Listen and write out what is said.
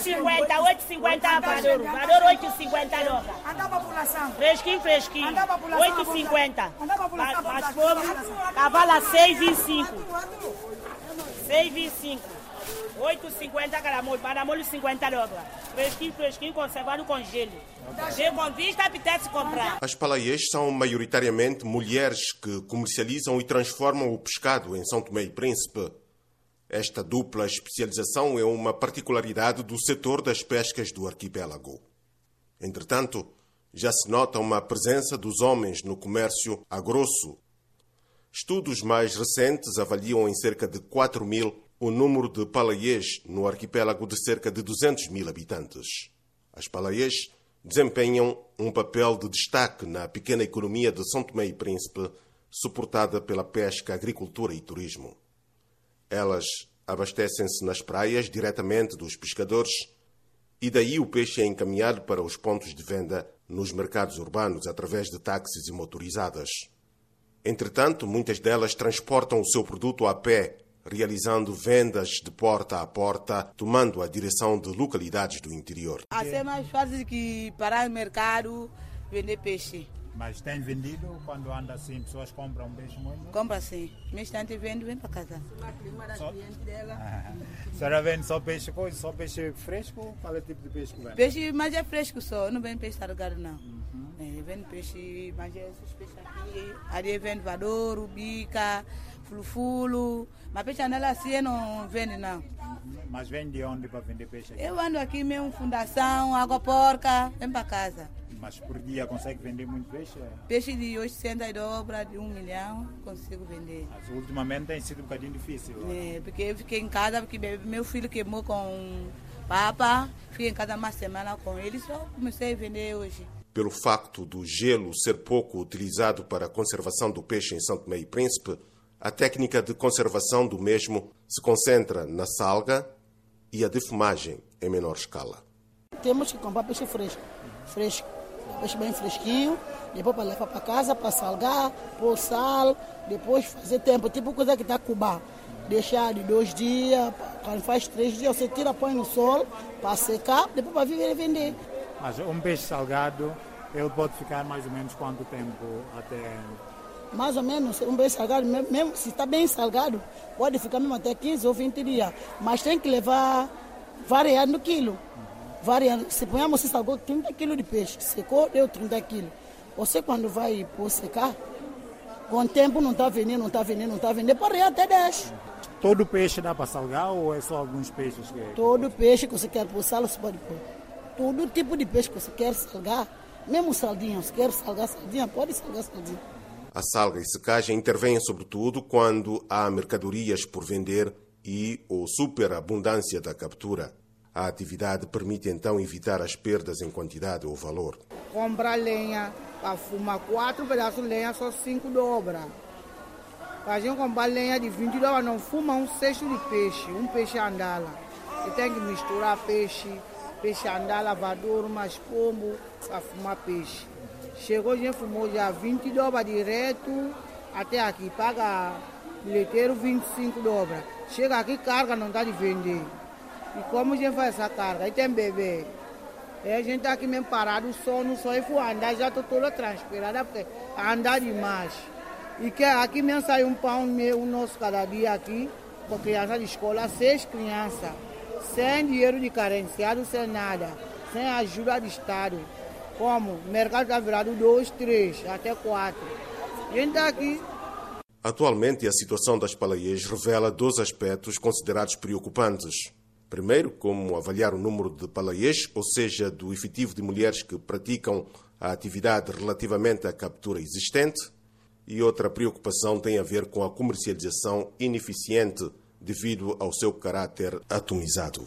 8,50, 8,50 valor. Valor 8,50 loca. A população. Fresquinho, fresquinho. Andar a população. 8,50. Andar a população. Mas fomos, cavala 6,25. 6,25. 8,50 cada molho. Para molho 50 loca. Fresquinho, fresquinho, conservado com gelo. Chega com vista, apetece comprar. As palaiês são maioritariamente mulheres que comercializam e transformam o pescado em São Tomé e Príncipe. Esta dupla especialização é uma particularidade do setor das pescas do arquipélago. Entretanto, já se nota uma presença dos homens no comércio a grosso. Estudos mais recentes avaliam em cerca de 4 mil o número de palaiês no arquipélago de cerca de 200 mil habitantes. As palaiês desempenham um papel de destaque na pequena economia de São Tomé e Príncipe, suportada pela pesca, agricultura e turismo. Elas abastecem-se nas praias diretamente dos pescadores e daí o peixe é encaminhado para os pontos de venda nos mercados urbanos através de táxis e motorizadas. Entretanto, muitas delas transportam o seu produto a pé, realizando vendas de porta a porta, tomando a direção de localidades do interior. Assim é mais fácil que parar no mercado vender peixe. Mas tem vendido quando anda assim, pessoas compram peixe muito? Compra assim. Mês tanto vende, vem para casa. Só... Ah, a senhora vende só peixe coisa, só peixe fresco? Qual é o tipo de peixe que vende? Peixe, mas é fresco só, não vende peixe salgado não. Uhum. É, vende peixe, mas é esses peixes aqui. Ali vende vadouro, bica, fulufulo. Mas peixe andela assim não vende não. Mas vende de onde para vender peixe aqui? Eu ando aqui mesmo, fundação, água porca, vem para casa. Mas por dia consegue vender muito peixe? Peixe de 800 dobra, de 1 milhão, consigo vender. Mas ultimamente tem sido um bocadinho difícil. É, porque eu fiquei em casa, porque meu filho queimou com papa, fiquei em casa uma semana com ele, só comecei a vender hoje. Pelo facto do gelo ser pouco utilizado para a conservação do peixe em São Tomé e Príncipe, a técnica de conservação do mesmo se concentra na salga e a defumagem em menor escala. Temos que comprar peixe fresco, fresco peixe bem fresquinho, depois para levar para casa, para salgar, pôr sal, depois fazer tempo, tipo coisa que está cubar. Deixar de dois dias, quando faz três dias, você tira, põe no sol para secar, depois para viver e vender. Mas um peixe salgado, ele pode ficar mais ou menos quanto tempo até mais ou menos, um peixe salgado, mesmo se está bem salgado, pode ficar mesmo até 15 ou 20 dias. Mas tem que levar variado no quilo variando. Se ponhamos, você salgou 30 quilos de peixe, secou, deu 30 quilos. Você quando vai por secar, com o tempo não está vendendo, não está vendendo, não está vendendo, pode ir até 10. Todo peixe dá para salgar ou é só alguns peixes? Que... Todo peixe que você quer pôr sal, você pode pôr. Todo tipo de peixe que você quer salgar, mesmo sardinha, você quer salgar sardinha, pode salgar sardinha. A salga e secagem intervêm sobretudo quando há mercadorias por vender e ou superabundância da captura. A atividade permite então evitar as perdas em quantidade ou valor. Compra lenha, para fumar quatro pedaços de lenha, só cinco dobra. Para a gente comprar lenha de 20 dólares, não fuma um cesto de peixe, um peixe andala. Você tem que misturar peixe, peixe andala, lavador, mais pombo, para fumar peixe. Chegou, gente fumou já 20 dólares direto até aqui, paga bilheteiro 25 dólares. Chega aqui, carga, não dá de vender. E como a gente faz essa carga? Aí tem bebê. E a gente está aqui mesmo parado, o sono, só e for andar, já estou toda transpirada, porque andar demais. E que aqui mesmo sai um pão meu, nosso cada dia aqui, com criança de escola, seis crianças, sem dinheiro de carenciado, sem nada, sem ajuda do Estado. Como? O mercado está virado dois, três, até quatro. A gente está aqui Atualmente, a situação das palaias revela dois aspectos considerados preocupantes. Primeiro, como avaliar o número de palaiês, ou seja, do efetivo de mulheres que praticam a atividade relativamente à captura existente. E outra preocupação tem a ver com a comercialização ineficiente devido ao seu caráter atomizado.